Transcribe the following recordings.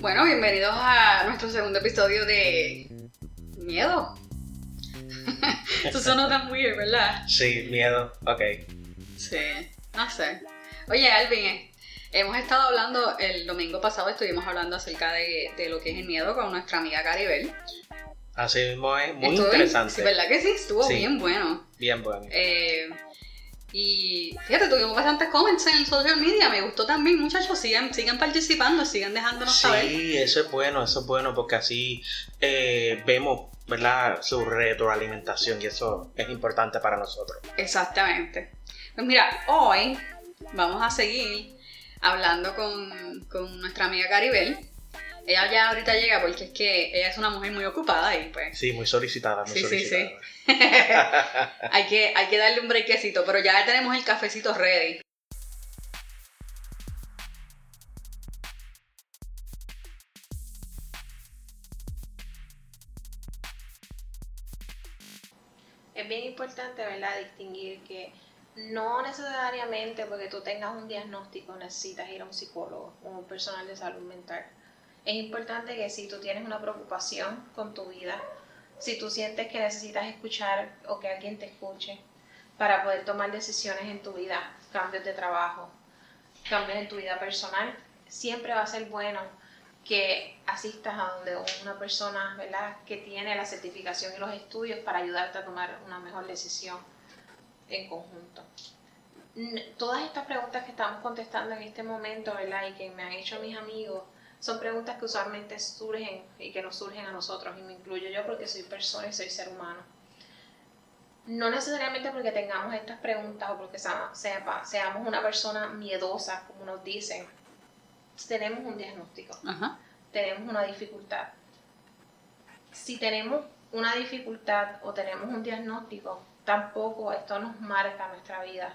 Bueno, bienvenidos a nuestro segundo episodio de Miedo. Eso suena tan weird, ¿verdad? Sí, miedo, ok. Sí, no sé. Oye, Alvin, eh, hemos estado hablando, el domingo pasado estuvimos hablando acerca de, de lo que es el miedo con nuestra amiga Caribel. Así mismo es, muy Estuvo bien- interesante. sí, ¿Verdad que sí? Estuvo Sí. bien bueno. Bien bueno. Eh, y fíjate, tuvimos bastantes comments en social media. Me gustó también, muchachos. Sigan, sigan participando, sigan dejándonos saber. Sí, eso es bueno, eso es bueno porque así eh, vemos, ¿verdad? Su retroalimentación y eso es importante para nosotros. Exactamente. Pues mira, hoy vamos a seguir hablando con, con nuestra amiga Caribel. Ella ya ahorita llega porque es que ella es una mujer muy ocupada y pues Sí, muy solicitada, muy Sí, sí, solicitada. hay, que, hay que darle un brequecito. Pero ya tenemos el cafecito ready. Es bien importante, ¿verdad?, distinguir que no necesariamente porque tú tengas un diagnóstico necesitas ir a un psicólogo o un personal de salud mental. Es importante que si tú tienes una preocupación con tu vida, si tú sientes que necesitas escuchar o que alguien te escuche para poder tomar decisiones en tu vida, cambios de trabajo, cambios en tu vida personal, siempre va a ser bueno que asistas a donde una persona ¿verdad? que tiene la certificación y los estudios para ayudarte a tomar una mejor decisión en conjunto. Todas estas preguntas que estamos contestando en este momento ¿verdad? y que me han hecho mis amigos son preguntas que usualmente surgen y que nos surgen a nosotros y me incluyo yo porque soy persona y soy ser humano. No necesariamente porque tengamos estas preguntas o porque sea- seamos una persona miedosa, como nos dicen, tenemos un diagnóstico Ajá. tenemos una dificultad. Si tenemos una dificultad o tenemos un diagnóstico, tampoco esto nos marca nuestra vida.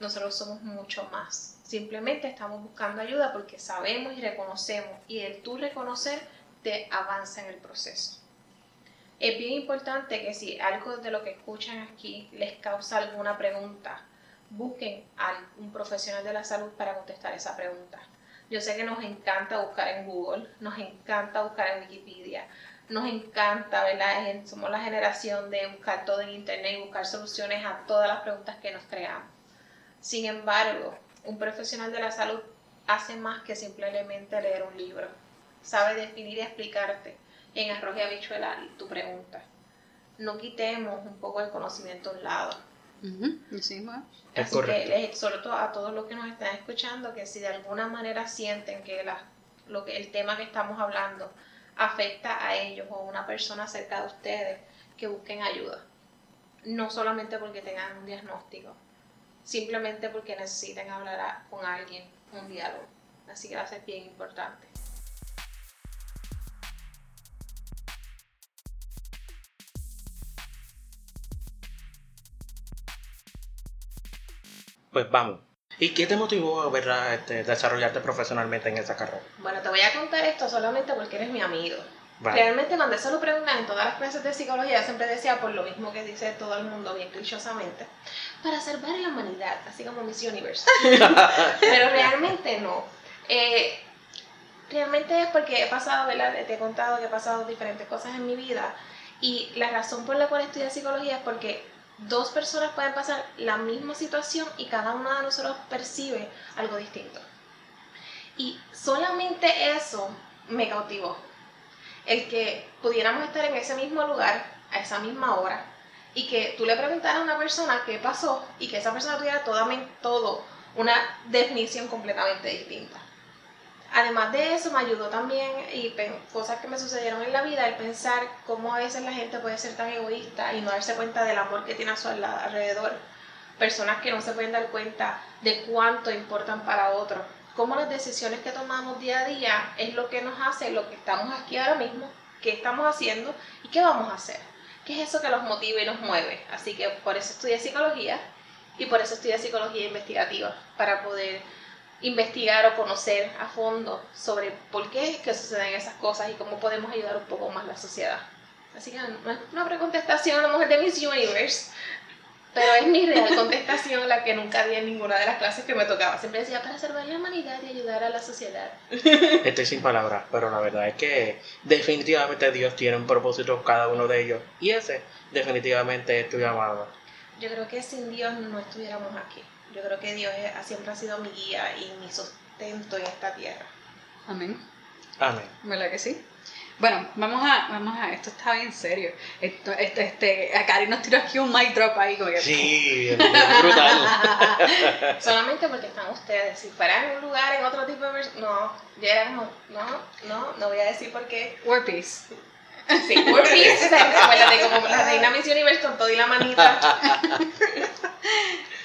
Nosotros somos mucho más. Simplemente estamos buscando ayuda porque sabemos y reconocemos y el tú reconocer te avanza en el proceso. Es bien importante que si algo de lo que escuchan aquí les causa alguna pregunta, busquen a un profesional de la salud para contestar esa pregunta. Yo sé que nos encanta buscar en Google, nos encanta buscar en Wikipedia, nos encanta, ¿verdad? Somos la generación de buscar todo en Internet y buscar soluciones a todas las preguntas que nos creamos. Sin embargo, un profesional de la salud hace más que simplemente leer un libro. Sabe definir y explicarte en arroz y habichuela tu pregunta. No quitemos un poco el conocimiento a un lado. Es. Es Así correcto. que les exhorto a todos los que nos están escuchando que si de alguna manera sienten que, la- lo que el tema que estamos hablando afecta a ellos o a una persona cerca de ustedes, que busquen ayuda. No solamente porque tengan un diagnóstico, simplemente porque necesiten hablar a- con alguien, un diálogo. Así que va a ser bien importante. Pues vamos. ¿Y qué te motivó, verdad, este, desarrollarte profesionalmente en esa carrera? Bueno, te voy a contar esto solamente porque eres mi amigo. Vale. Realmente cuando eso lo preguntan en todas las clases de psicología, yo siempre decía por lo mismo que dice todo el mundo bien clichosamente, para salvar a la humanidad, así como Miss Universe. Pero realmente no. Eh, realmente es porque he pasado, ¿verdad? Te he contado que he pasado diferentes cosas en mi vida y la razón por la cual estudié psicología es porque dos personas pueden pasar la misma situación y cada uno de nosotros percibe algo distinto. Y solamente eso me cautivó. El que pudiéramos estar en ese mismo lugar, a esa misma hora, y que tú le preguntaras a una persona qué pasó y que esa persona tuviera toda, todo una definición completamente distinta. Además de eso, me ayudó también, y cosas que me sucedieron en la vida, el pensar cómo a veces la gente puede ser tan egoísta y no darse cuenta del amor que tiene a su alrededor. Personas que no se pueden dar cuenta de cuánto importan para otros. Cómo las decisiones que tomamos día a día es lo que nos hace lo que estamos aquí ahora mismo, qué estamos haciendo y qué vamos a hacer. ¿Qué es eso que los motiva y nos mueve? Así que por eso estudié psicología y por eso estudié psicología investigativa, para poder investigar o conocer a fondo sobre por qué es que suceden esas cosas y cómo podemos ayudar un poco más a la sociedad. Así que no es una a la mujer de Miss Universe, Pero es mi real contestación la que nunca di en ninguna de las clases que me tocaba. Siempre decía, para salvar la humanidad y ayudar a la sociedad. Estoy sin palabras, pero la verdad es que definitivamente Dios tiene un propósito cada uno de ellos. Y ese definitivamente es tu llamado. Yo creo que sin Dios no estuviéramos aquí. Yo creo que Dios siempre ha sido mi guía y mi sustento en esta tierra. Amén. Amén. ¿Verdad que sí? Bueno, vamos a, vamos a, esto está bien serio. Esto, este, este, a Cari nos tiró aquí un mic drop ahí como que... Sí, bien, brutal. Solamente porque están ustedes. Si fuera en un lugar, en otro tipo de. No, era como, no, no, no voy a decir por qué. War Peace. Sí, por Peace, acuérdate, como la reina Miss Universe con todo y la manita.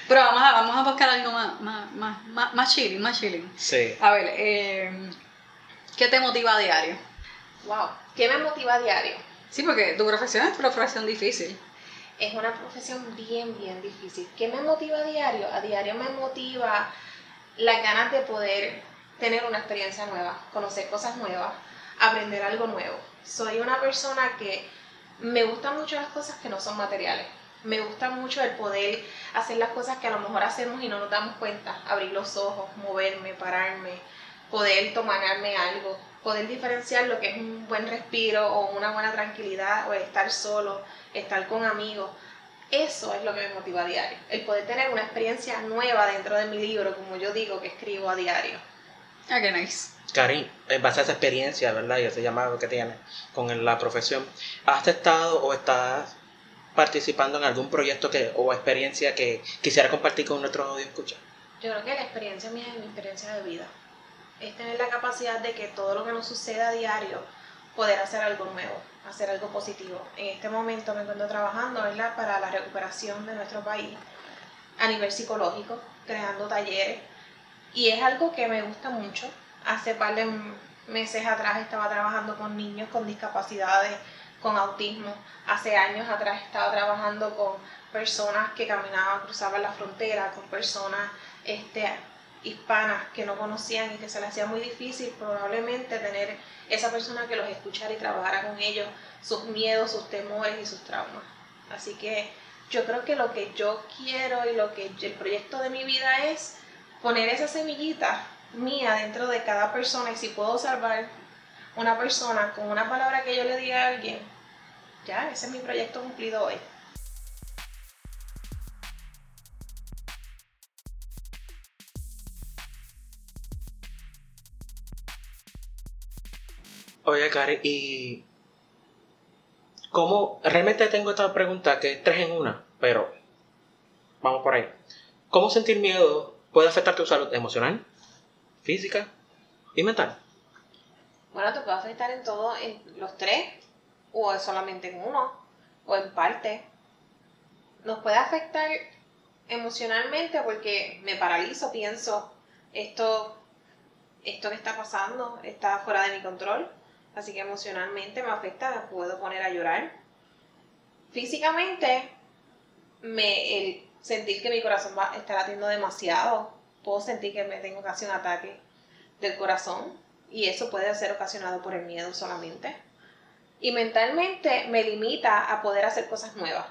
Pero vamos a, vamos a buscar algo más, más, más, más, más chilling, más chilling. Sí. A ver, eh, ¿qué te motiva a diario? Wow, ¿qué me motiva a diario? Sí, porque tu profesión es una profesión difícil. Es una profesión bien, bien difícil. ¿Qué me motiva a diario? A diario me motiva las ganas de poder tener una experiencia nueva, conocer cosas nuevas, aprender algo nuevo. Soy una persona que me gustan mucho las cosas que no son materiales. Me gusta mucho el poder hacer las cosas que a lo mejor hacemos y no nos damos cuenta. Abrir los ojos, moverme, pararme, poder tomarme algo, poder diferenciar lo que es un buen respiro o una buena tranquilidad o estar solo, estar con amigos. Eso es lo que me motiva a diario. El poder tener una experiencia nueva dentro de mi libro, como yo digo que escribo a diario. Ah, qué nice. Karin, en base a esa experiencia, ¿verdad? Y ese llamado que tienes con la profesión, ¿has estado o estás participando en algún proyecto que, o experiencia que quisiera compartir con nuestros audio escucha? Yo creo que la experiencia mía es mi experiencia de vida. Es tener la capacidad de que todo lo que nos suceda a diario, poder hacer algo nuevo, hacer algo positivo. En este momento me encuentro trabajando ¿verdad? para la recuperación de nuestro país a nivel psicológico, creando talleres. Y es algo que me gusta mucho. Hace par de meses atrás estaba trabajando con niños con discapacidades, con autismo. Hace años atrás estaba trabajando con personas que caminaban, cruzaban la frontera, con personas este, hispanas que no conocían y que se les hacía muy difícil probablemente tener esa persona que los escuchara y trabajara con ellos, sus miedos, sus temores y sus traumas. Así que yo creo que lo que yo quiero y lo que el proyecto de mi vida es poner esa semillita mía dentro de cada persona y si puedo salvar una persona con una palabra que yo le diga a alguien, ya, ese es mi proyecto cumplido hoy. Oye, Cari, ¿y cómo? Realmente tengo esta pregunta que es tres en una, pero vamos por ahí. ¿Cómo sentir miedo puede afectar tu salud emocional, física y mental? Bueno, te puede afectar en todo, en los tres, o solamente en uno, o en parte. Nos puede afectar emocionalmente porque me paralizo, pienso, esto, esto que está pasando está fuera de mi control, así que emocionalmente me afecta, puedo poner a llorar. Físicamente, me, el sentir que mi corazón va, está latiendo demasiado, puedo sentir que me tengo casi un ataque del corazón y eso puede ser ocasionado por el miedo solamente. Y mentalmente me limita a poder hacer cosas nuevas.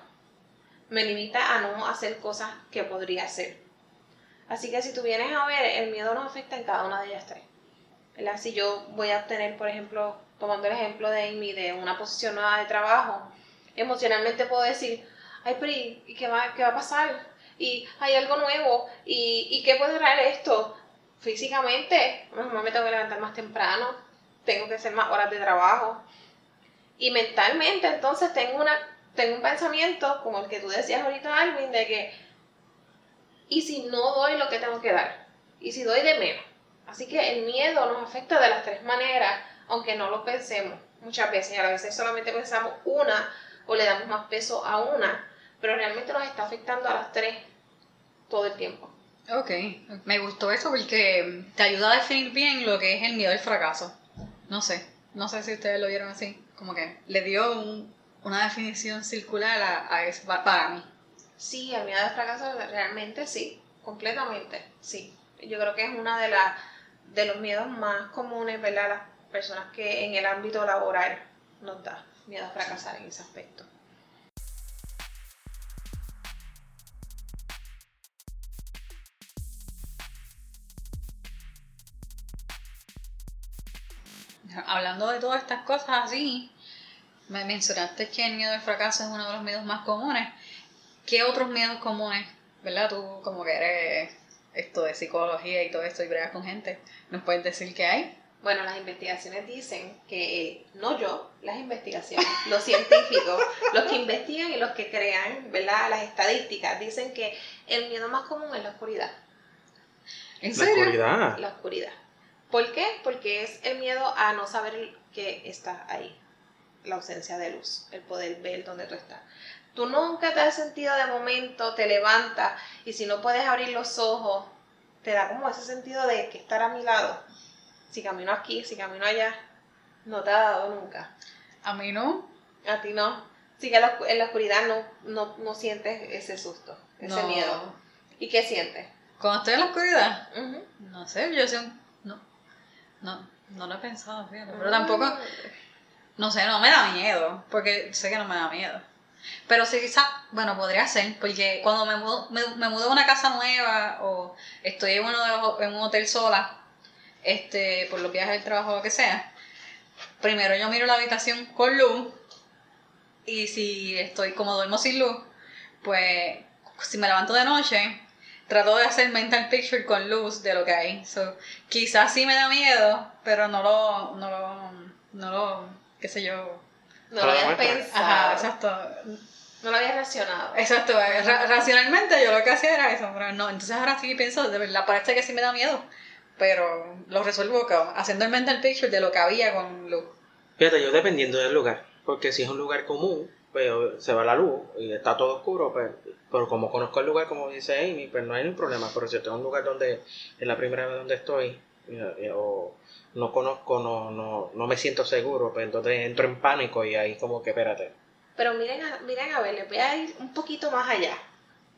Me limita a no hacer cosas que podría hacer. Así que si tú vienes a ver, el miedo nos afecta en cada una de ellas tres. ¿Verdad? Si yo voy a obtener, por ejemplo, tomando el ejemplo de Amy, de una posición nueva de trabajo, emocionalmente puedo decir, ay, pero ¿y qué va, qué va a pasar? Y hay algo nuevo, ¿y, y qué puede traer esto? Físicamente, lo mejor me tengo que levantar más temprano, tengo que hacer más horas de trabajo. Y mentalmente, entonces, tengo, una, tengo un pensamiento, como el que tú decías ahorita, Alvin, de que, ¿y si no doy lo que tengo que dar? ¿Y si doy de menos? Así que el miedo nos afecta de las tres maneras, aunque no lo pensemos muchas veces. Y a veces solamente pensamos una o le damos más peso a una, pero realmente nos está afectando a las tres todo el tiempo. Ok, me gustó eso porque te ayuda a definir bien lo que es el miedo al fracaso. No sé, no sé si ustedes lo vieron así, como que le dio un- una definición circular a, a eso pa- para mí. Sí, el miedo al fracaso realmente sí, completamente, sí. Yo creo que es una de las de los miedos más comunes, ¿verdad? Las personas que en el ámbito laboral nos da miedo a fracasar en ese aspecto. Hablando de todas estas cosas así, me mencionaste que el miedo al fracaso es uno de los miedos más comunes. ¿Qué otros miedos comunes, verdad? Tú como que eres esto de psicología y todo esto y bregas con gente, ¿nos puedes decir qué hay? Bueno, las investigaciones dicen que, no yo, las investigaciones, los científicos, los que investigan y los que crean, ¿verdad? Las estadísticas dicen que el miedo más común es la oscuridad. ¿En La serio? oscuridad. La oscuridad. ¿Por qué? Porque es el miedo a no saber que está ahí. La ausencia de luz, el poder ver dónde tú estás. Tú nunca te has sentido de momento, te levantas y si no puedes abrir los ojos, te da como ese sentido de que estar a mi lado. Si camino aquí, si camino allá, no te ha dado nunca. A mí no. A ti no. Sí que en la oscuridad no, no, no sientes ese susto, ese No. miedo. ¿Y qué sientes? Cuando estoy en la oscuridad, no sé, yo sé, no, no, no lo he pensado, fíjate, pero tampoco, no sé, no me da miedo, porque sé que no me da miedo. Pero sí, quizás, bueno, podría ser, porque cuando me mudo, me, mudo a una casa nueva o estoy en, uno de en un hotel sola, este, por los viajes del trabajo o lo que sea, primero yo miro la habitación con luz y si estoy como duermo sin luz, pues si me levanto de noche, trato de hacer mental picture con luz de lo que hay. So, quizás sí me da miedo, pero no lo, no lo, no lo, qué sé yo. No lo habías pensado. Ajá, exacto. No lo habías racionado. Exacto, ra- racionalmente yo lo que hacía era eso, pero no, entonces ahora sí pienso, de verdad, parece que sí me da miedo, pero lo resuelvo haciendo el mental picture de lo que había con luz. Fíjate, yo dependiendo del lugar, porque si es un lugar común, pues se va la luz y está todo oscuro, pues, pero como conozco el lugar, como dice Amy, pues no hay ningún problema. Pero si estoy en un lugar donde es la primera vez donde estoy, y- y- o no conozco, no, no, no me siento seguro, pues entonces entro en pánico y ahí como que espérate. Pero miren a, miren a ver, les voy a ir un poquito más allá.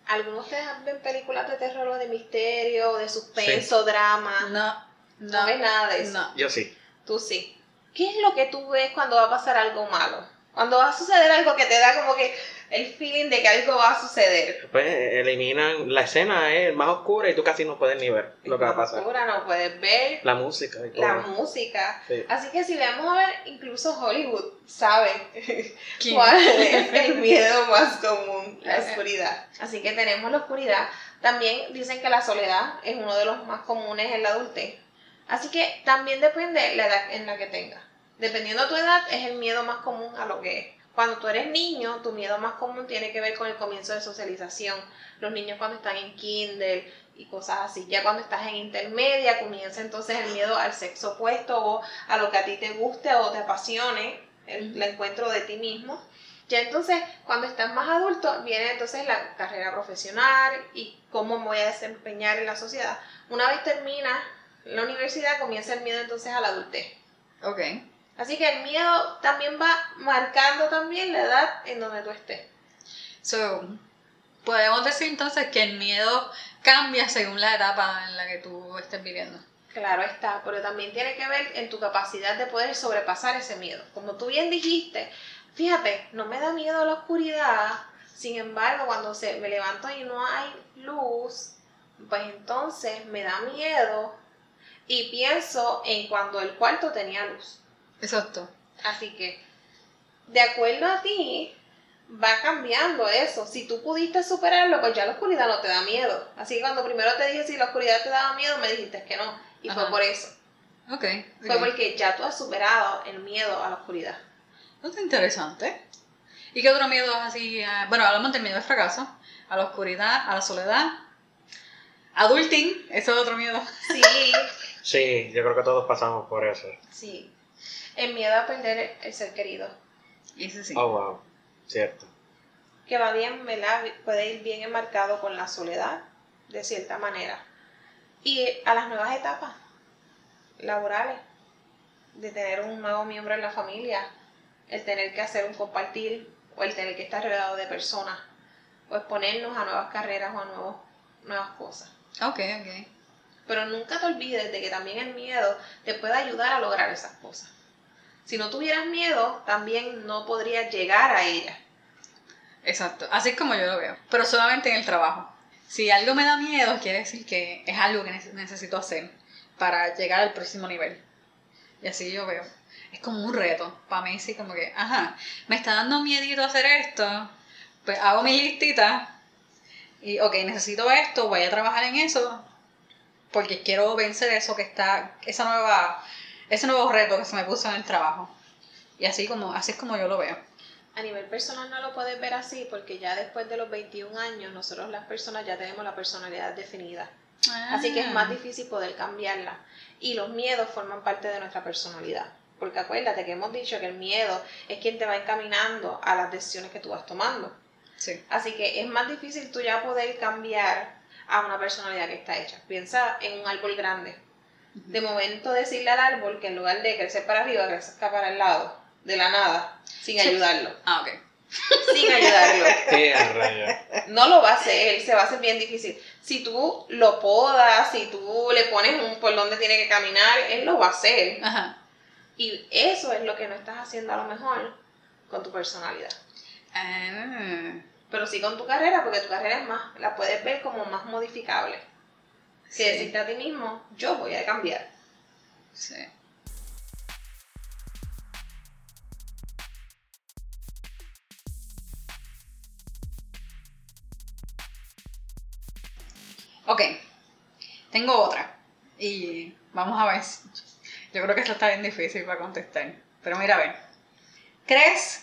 ¿Algunos de ustedes ven películas de terror o de misterio, de suspenso, drama? No, No no, ves nada de eso. no. Yo sí. Tú sí. ¿Qué es lo que tú ves cuando va a pasar algo malo? Cuando va a suceder algo que te da como que el feeling de que algo va a suceder. Pues eliminan, la escena es más oscura y tú casi no puedes ni ver lo que va a pasar. Oscura, no puedes ver La música y todo. la música. Sí. Así que si vamos a ver, incluso Hollywood sabe ¿Quién? cuál es el miedo más común, la oscuridad. Así que tenemos la oscuridad. También dicen que la soledad es uno de los más comunes en la adultez. Así que también depende la edad en la que tengas. Dependiendo de tu edad, es el miedo más común a lo que es. Cuando tú eres niño, tu miedo más común tiene que ver con el comienzo de socialización. Los niños cuando están en kinder y cosas así. Ya cuando estás en intermedia, comienza entonces el miedo al sexo opuesto o a lo que a ti te guste o te apasione, el, el encuentro de ti mismo. Ya entonces, cuando estás más adulto, viene entonces la carrera profesional y cómo me voy a desempeñar en la sociedad. Una vez termina la universidad, comienza el miedo entonces a la adultez. Ok. Así que el miedo también va marcando también la edad en donde tú estés. So, podemos decir entonces que el miedo cambia según la etapa en la que tú estés viviendo. Claro está, pero también tiene que ver en tu capacidad de poder sobrepasar ese miedo. Como tú bien dijiste, fíjate, no me da miedo la oscuridad, sin embargo, cuando se, me levanto y no hay luz, pues entonces me da miedo y pienso en cuando el cuarto tenía luz. Exacto. Así que, de acuerdo a ti, va cambiando eso. Si tú pudiste superarlo, pues ya la oscuridad no te da miedo. Así que cuando primero te dije si la oscuridad te daba miedo, me dijiste que no. Y fue por eso. Ok. Fue porque ya tú has superado el miedo a la oscuridad. Eso está interesante. ¿Y qué otro miedo es así? ah, bueno, hablamos del miedo al fracaso, a la oscuridad, a la soledad. Adulting, eso es otro miedo. Sí, Sí, yo creo que todos pasamos por eso. sí. El miedo a perder el ser querido. Y ese sí. Oh, wow. Cierto. Que va bien, ¿verdad? Puede ir bien enmarcado con la soledad, de cierta manera. Y a las nuevas etapas laborales, de tener un nuevo miembro en la familia, el tener que hacer un compartir o el tener que estar rodeado de personas, o exponernos a nuevas carreras o a nuevos, nuevas cosas. Ok, ok. Pero nunca te olvides de que también el miedo te puede ayudar a lograr esas cosas. Si no tuvieras miedo, también no podrías llegar a ellas. Exacto. Así es como yo lo veo. Pero solamente en el trabajo. Si algo me da miedo, quiere decir que es algo que nece- necesito hacer para llegar al próximo nivel. Y así yo veo. Es como un reto. Para mí sí, como que, ajá, me está dando miedito hacer esto. Pues hago mi listita. Y, ok, necesito esto, voy a trabajar en eso. Porque quiero vencer eso que está, esa nueva, ese nuevo reto que se me puso en el trabajo. Y así como, así es como yo lo veo. A nivel personal no lo puedes ver así porque ya después de los 21 años nosotros las personas ya tenemos la personalidad definida. Así que es más Ah. difícil poder cambiarla. Y los miedos forman parte de nuestra personalidad. Porque acuérdate que hemos dicho que el miedo es quien te va encaminando a las decisiones que tú vas tomando. Sí. Así que es más difícil tú ya poder cambiar a una personalidad que está hecha. Piensa en un árbol grande. De momento decirle al árbol que en lugar de crecer para arriba, crezca para el lado, de la nada, sin ayudarlo. Ah, ok. Sin ayudarlo. No lo va a hacer, se va a hacer bien difícil. Si tú lo podas, si tú le pones un por donde tiene que caminar, él lo va a hacer. Ajá. Y eso es lo que no estás haciendo a lo mejor con tu personalidad. Ah, Pero sí con tu carrera, porque tu carrera es más, la puedes ver como más modificable. Que sí, decirte a ti mismo, yo voy a cambiar. sí. Ok, tengo otra. Y vamos a ver. si- Yo creo que esto está bien difícil para contestar. Pero mira, a ver. ¿Crees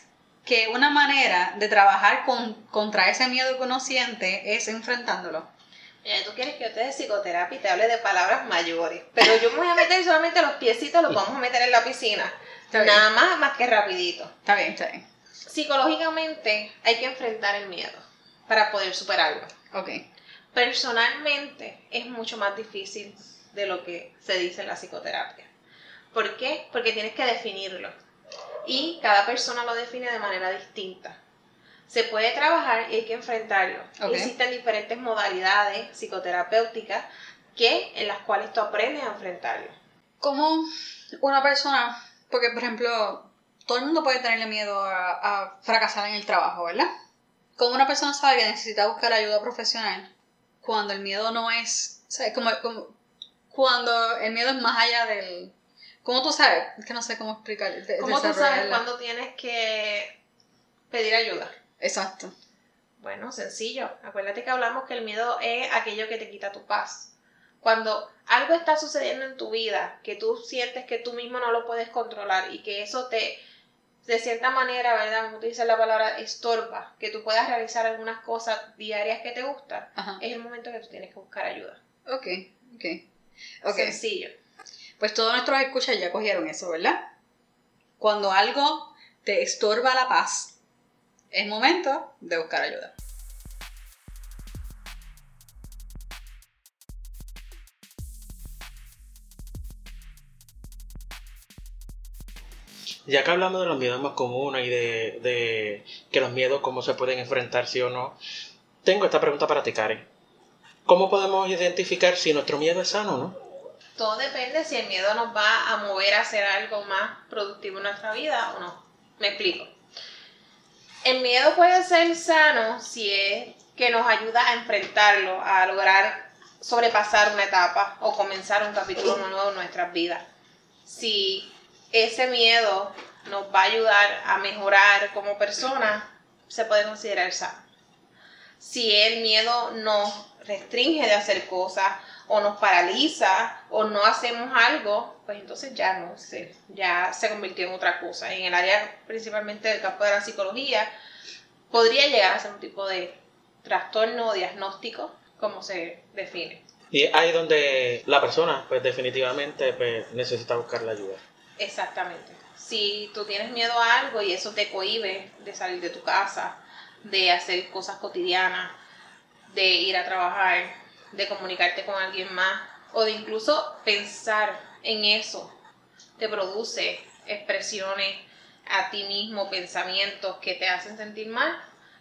que una manera de trabajar con, contra ese miedo que uno siente es enfrentándolo? Mira, tú quieres que yo te dé psicoterapia y te hable de palabras mayores. Pero yo me voy a meter solamente los piecitos, los vamos a meter en la piscina. Nada más, más que rapidito. Está bien, está bien. Psicológicamente hay que enfrentar el miedo para poder superarlo. Ok. Personalmente es mucho más difícil de lo que se dice en la psicoterapia. ¿Por qué? Porque tienes que definirlo. Y cada persona lo define de manera distinta. Se puede trabajar y hay que enfrentarlo. Existen diferentes modalidades psicoterapéuticas que, en las cuales tú aprendes a enfrentarlo. Como una persona, porque por ejemplo, todo el mundo puede tenerle miedo a, a fracasar en el trabajo, ¿verdad? Como una persona sabe que necesita buscar ayuda profesional cuando el miedo no es, o sea, como, como cuando el miedo es más allá del... ¿Cómo tú sabes? Es que no sé cómo explicar. de- ¿Cómo tú sabes cuándo tienes que pedir ayuda? Exacto. Bueno, sencillo. Acuérdate que hablamos que el miedo es aquello que te quita tu paz. Cuando algo está sucediendo en tu vida que tú sientes que tú mismo no lo puedes controlar y que eso te, de cierta manera, ¿verdad? Como tú dices la palabra, estorba, que tú puedas realizar algunas cosas diarias que te gustan, Ajá. es el momento que tú tienes que buscar ayuda. Ok, ok. Ok. Sencillo. Pues todos nuestros escuchas ya cogieron eso, ¿verdad? Cuando algo te estorba la paz, es momento de buscar ayuda. Ya que hablamos de los miedos más comunes y de, de que los miedos cómo se pueden enfrentar, sí o no, tengo esta pregunta para ti, Karen. ¿Cómo podemos identificar si nuestro miedo es sano o no? Todo depende si el miedo nos va a mover a hacer algo más productivo en nuestra vida o no. Me explico. El miedo puede ser sano si es que nos ayuda a enfrentarlo, a lograr sobrepasar una etapa o comenzar un capítulo nuevo en nuestras vidas. Si ese miedo nos va a ayudar a mejorar como persona, se puede considerar sano. Si el miedo nos restringe de hacer cosas o nos paraliza o no hacemos algo, pues entonces ya no sé, ya se convirtió en otra cosa. En el área principalmente del campo de la psicología, podría llegar a ser un tipo de trastorno o diagnóstico, como se define. Y ahí donde la persona, pues definitivamente, pues, necesita buscar la ayuda. Exactamente. Si tú tienes miedo a algo y eso te cohíbe de salir de tu casa, de hacer cosas cotidianas, de ir a trabajar, de comunicarte con alguien más, o de incluso pensar en eso, te produce expresiones a ti mismo, pensamientos que te hacen sentir mal,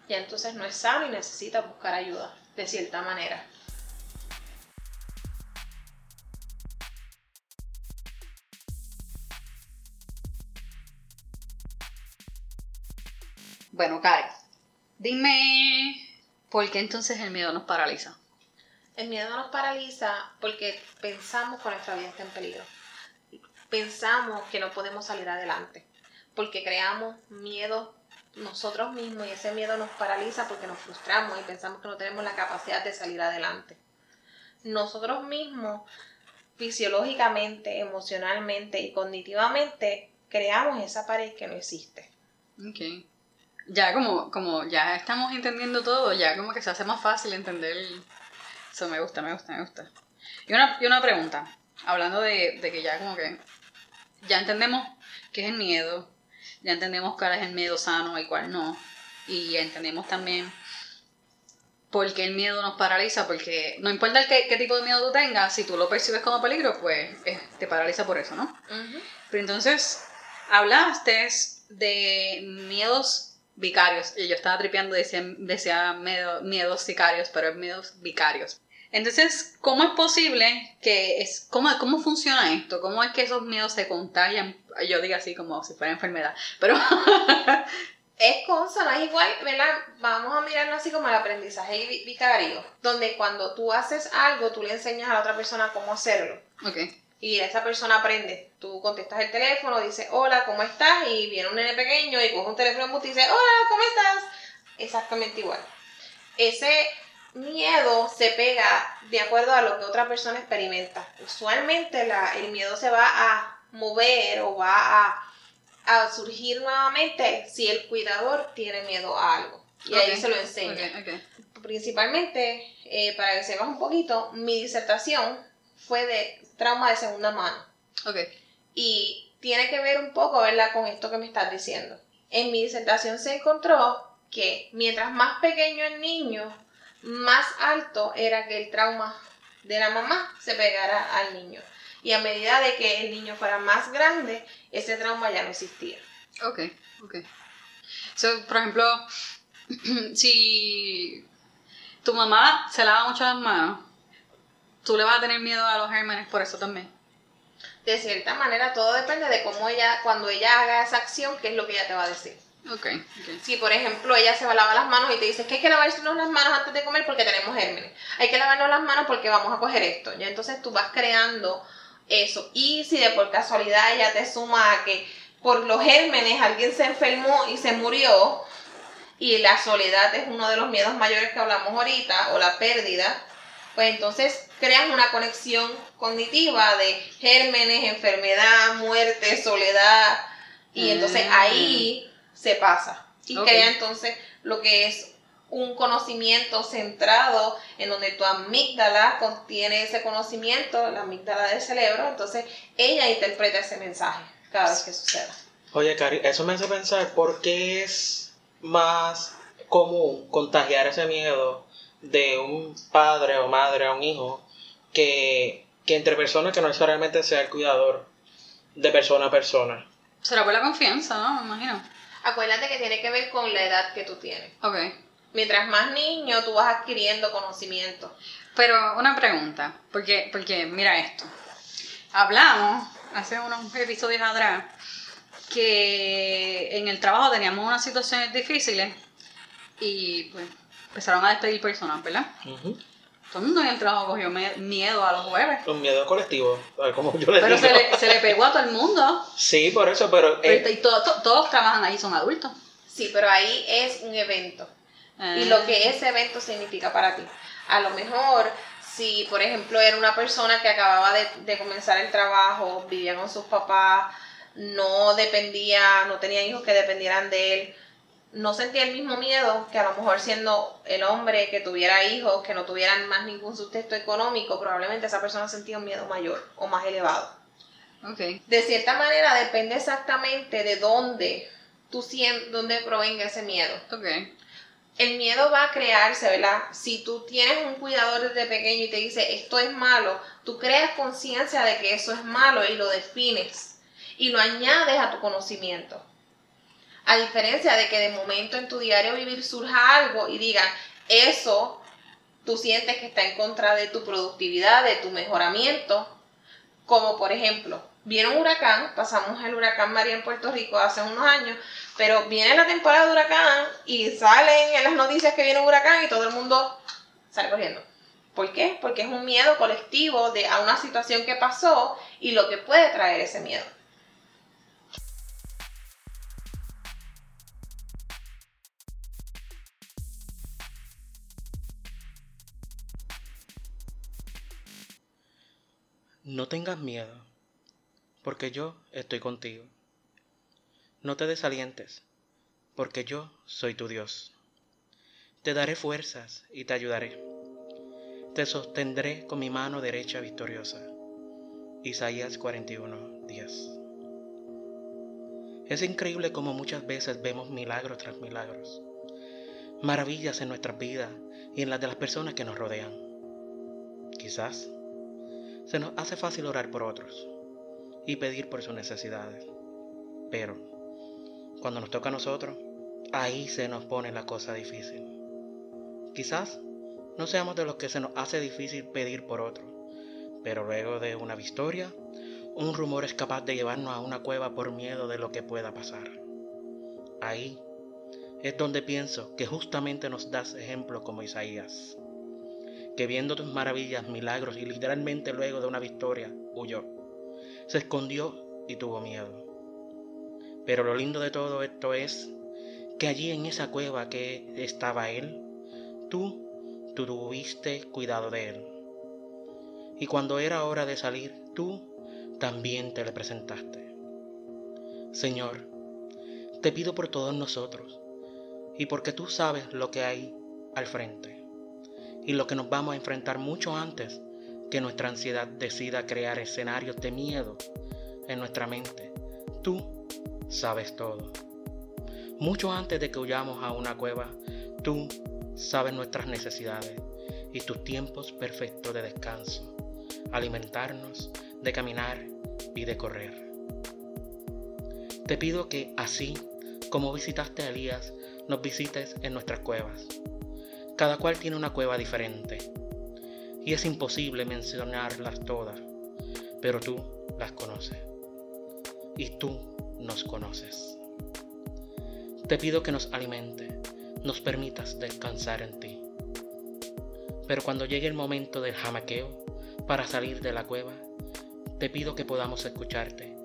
ya entonces no es sano y necesitas buscar ayuda, de cierta manera. Bueno, Karen, dime por qué entonces el miedo nos paraliza. El miedo nos paraliza porque pensamos que nuestra vida está en peligro. pensamos que no podemos salir adelante, porque creamos miedo nosotros mismos y ese miedo nos paraliza porque nos frustramos y pensamos que no tenemos la capacidad de salir adelante. Nosotros mismos, fisiológicamente, emocionalmente y cognitivamente, creamos esa pared que no existe. Ok. Ya como, como ya estamos entendiendo todo, ya como que se hace más fácil entender. Eso me gusta, me gusta, me gusta. Y una, y una pregunta, hablando de, de que ya como que ya entendemos qué es el miedo, ya entendemos cuál es el miedo sano y cuál no. Y entendemos también por qué el miedo nos paraliza, porque no importa el qué, qué tipo de miedo tú tengas, si tú lo percibes como peligro, pues eh, te paraliza por eso, ¿no? Pero entonces, hablaste de miedos vicarios. Y yo estaba tripeando, decía, decía miedo- miedos sicarios, pero es miedos vicarios. Entonces, ¿cómo es posible que es, cómo, cómo funciona esto? ¿Cómo es que esos miedos se contagian? Yo digo así como si fuera enfermedad, pero Es consono, es igual, ¿verdad? Vamos a mirarlo así como el aprendizaje vi- vicario, donde cuando tú haces algo, tú le enseñas a la otra persona cómo hacerlo. ok, Y esa persona aprende. Tú contestas el teléfono, dices, hola, ¿cómo estás? Y viene un nene pequeño y coge un teléfono y dice, hola, ¿cómo estás? Exactamente igual. Ese miedo se pega de acuerdo a lo que otra persona experimenta. Usualmente la- el miedo se va a mover o va a, a surgir nuevamente si el cuidador tiene miedo a algo. Y ahí se lo enseña principalmente, eh, para que sepas un poquito, mi disertación fue de trauma de segunda mano. Y tiene que ver un poco, ¿verdad?, con esto que me estás diciendo. En mi disertación se encontró que mientras más pequeño el niño, más alto era que el trauma de la mamá se pegara al niño. Y a medida de que el niño fuera más grande, ese trauma ya no existía. Ok, ok. So, por ejemplo, si tu mamá se lava mucho las manos, tú le vas a tener miedo a los gérmenes por eso también. De cierta manera, todo depende de cómo ella, cuando ella haga esa acción, qué es lo que ella te va a decir. Ok, ok. Si, por ejemplo, ella se va a lavar las manos y te dice que hay que lavarnos las manos antes de comer porque tenemos gérmenes. Hay que lavarnos las manos porque vamos a coger esto. Ya entonces tú vas creando eso. Y si de por casualidad ella te suma a que por los gérmenes alguien se enfermó y se murió, y la soledad es uno de los miedos mayores que hablamos ahorita, o la pérdida, pues entonces creas una conexión cognitiva de gérmenes, enfermedad, muerte, soledad, y entonces Mm. ahí se pasa. Y Ok. crea entonces lo que es un conocimiento centrado en donde tu amígdala contiene ese conocimiento, la amígdala del cerebro, entonces ella interpreta ese mensaje cada vez que suceda. Oye, Cari, eso me hace pensar por qué es más común contagiar ese miedo de un padre o madre a un hijo que, que entre personas que no necesariamente sea el cuidador de persona a persona. Será por la confianza, ¿no? Me imagino. Acuérdate que tiene que ver con la edad que tú tienes. Ok. Mientras más niño, tú vas adquiriendo conocimiento. Pero una pregunta, porque, porque mira esto. Hablamos hace unos episodios atrás que en el trabajo teníamos unas situaciones difíciles y pues empezaron a despedir personas, ¿verdad? Ujú. Todo el mundo en el trabajo cogió miedo a los jueves. Un miedo colectivo, como yo le Pero digo. se le, se le pegó a todo el mundo. Sí, por eso, pero... eh, Pero- y to- to- todos trabajan ahí, son adultos. Sí, pero ahí es un evento. y lo que ese evento significa para ti. A lo mejor, si por ejemplo era una persona que acababa de, de comenzar el trabajo, vivía con sus papás, no dependía, no tenía hijos que dependieran de él, no sentía el mismo miedo que a lo mejor siendo el hombre que tuviera hijos, que no tuvieran más ningún sustento económico, probablemente esa persona sentía un miedo mayor o más elevado. Ok. De cierta manera depende exactamente de dónde tú dónde provenga ese miedo Ok. el miedo va a crearse, ¿verdad? Si tú tienes un cuidador desde pequeño y te dice esto es malo, tú creas conciencia de que eso es malo y lo defines y lo añades a tu conocimiento. A diferencia de que de momento en tu diario vivir surja algo y digan eso, tú sientes que está en contra de tu productividad, de tu mejoramiento, como por ejemplo, viene un huracán, pasamos el huracán María en Puerto Rico hace unos años, pero viene la temporada de huracán y salen en las noticias que viene un huracán y todo el mundo sale corriendo. ¿Por qué? Porque es un miedo colectivo de, a una situación que pasó y lo que puede traer ese miedo. No tengas miedo, porque yo estoy contigo. No te desalientes, porque yo soy tu Dios. Te daré fuerzas y te ayudaré. Te sostendré con mi mano derecha victoriosa. Isaías 41, 10. Es increíble como muchas veces vemos milagros tras milagros, maravillas en nuestras vidas y en las de las personas que nos rodean. Quizás se nos hace fácil orar por otros y pedir por sus necesidades. Pero cuando nos toca a nosotros, ahí se nos pone la cosa difícil. Quizás no seamos de los que se nos hace difícil pedir por otros, pero luego de una victoria, un rumor es capaz de llevarnos a una cueva por miedo de lo que pueda pasar. Ahí es donde pienso que justamente nos das ejemplo como Isaías que viendo tus maravillas, milagros y literalmente luego de una victoria, huyó. Se escondió y tuvo miedo. Pero lo lindo de todo esto es que allí en esa cueva que estaba él, tú, tuviste cuidado de él. Y cuando era hora de salir, tú también te le presentaste. Señor, te pido por todos nosotros y porque tú sabes lo que hay al frente y lo que nos vamos a enfrentar mucho antes que nuestra ansiedad decida crear escenarios de miedo en nuestra mente. Tú sabes todo. Mucho antes de que huyamos a una cueva, tú sabes nuestras necesidades y tus tiempos perfectos de descanso, alimentarnos, de caminar y de correr. Te pido que así como visitaste a Elías, nos visites en nuestras cuevas cada cual tiene una cueva diferente y es imposible mencionarlas todas, pero tú las conoces y tú nos conoces. Te pido que nos alimente, nos permitas descansar en ti. Pero cuando llegue el momento del jamaqueo para salir de la cueva, te pido que podamos escucharte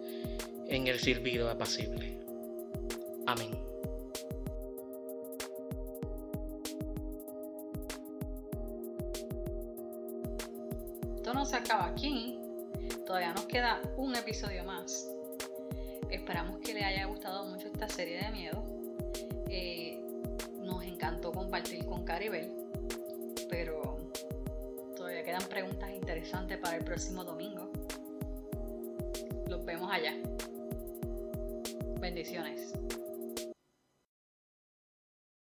en el silbido apacible. Amén.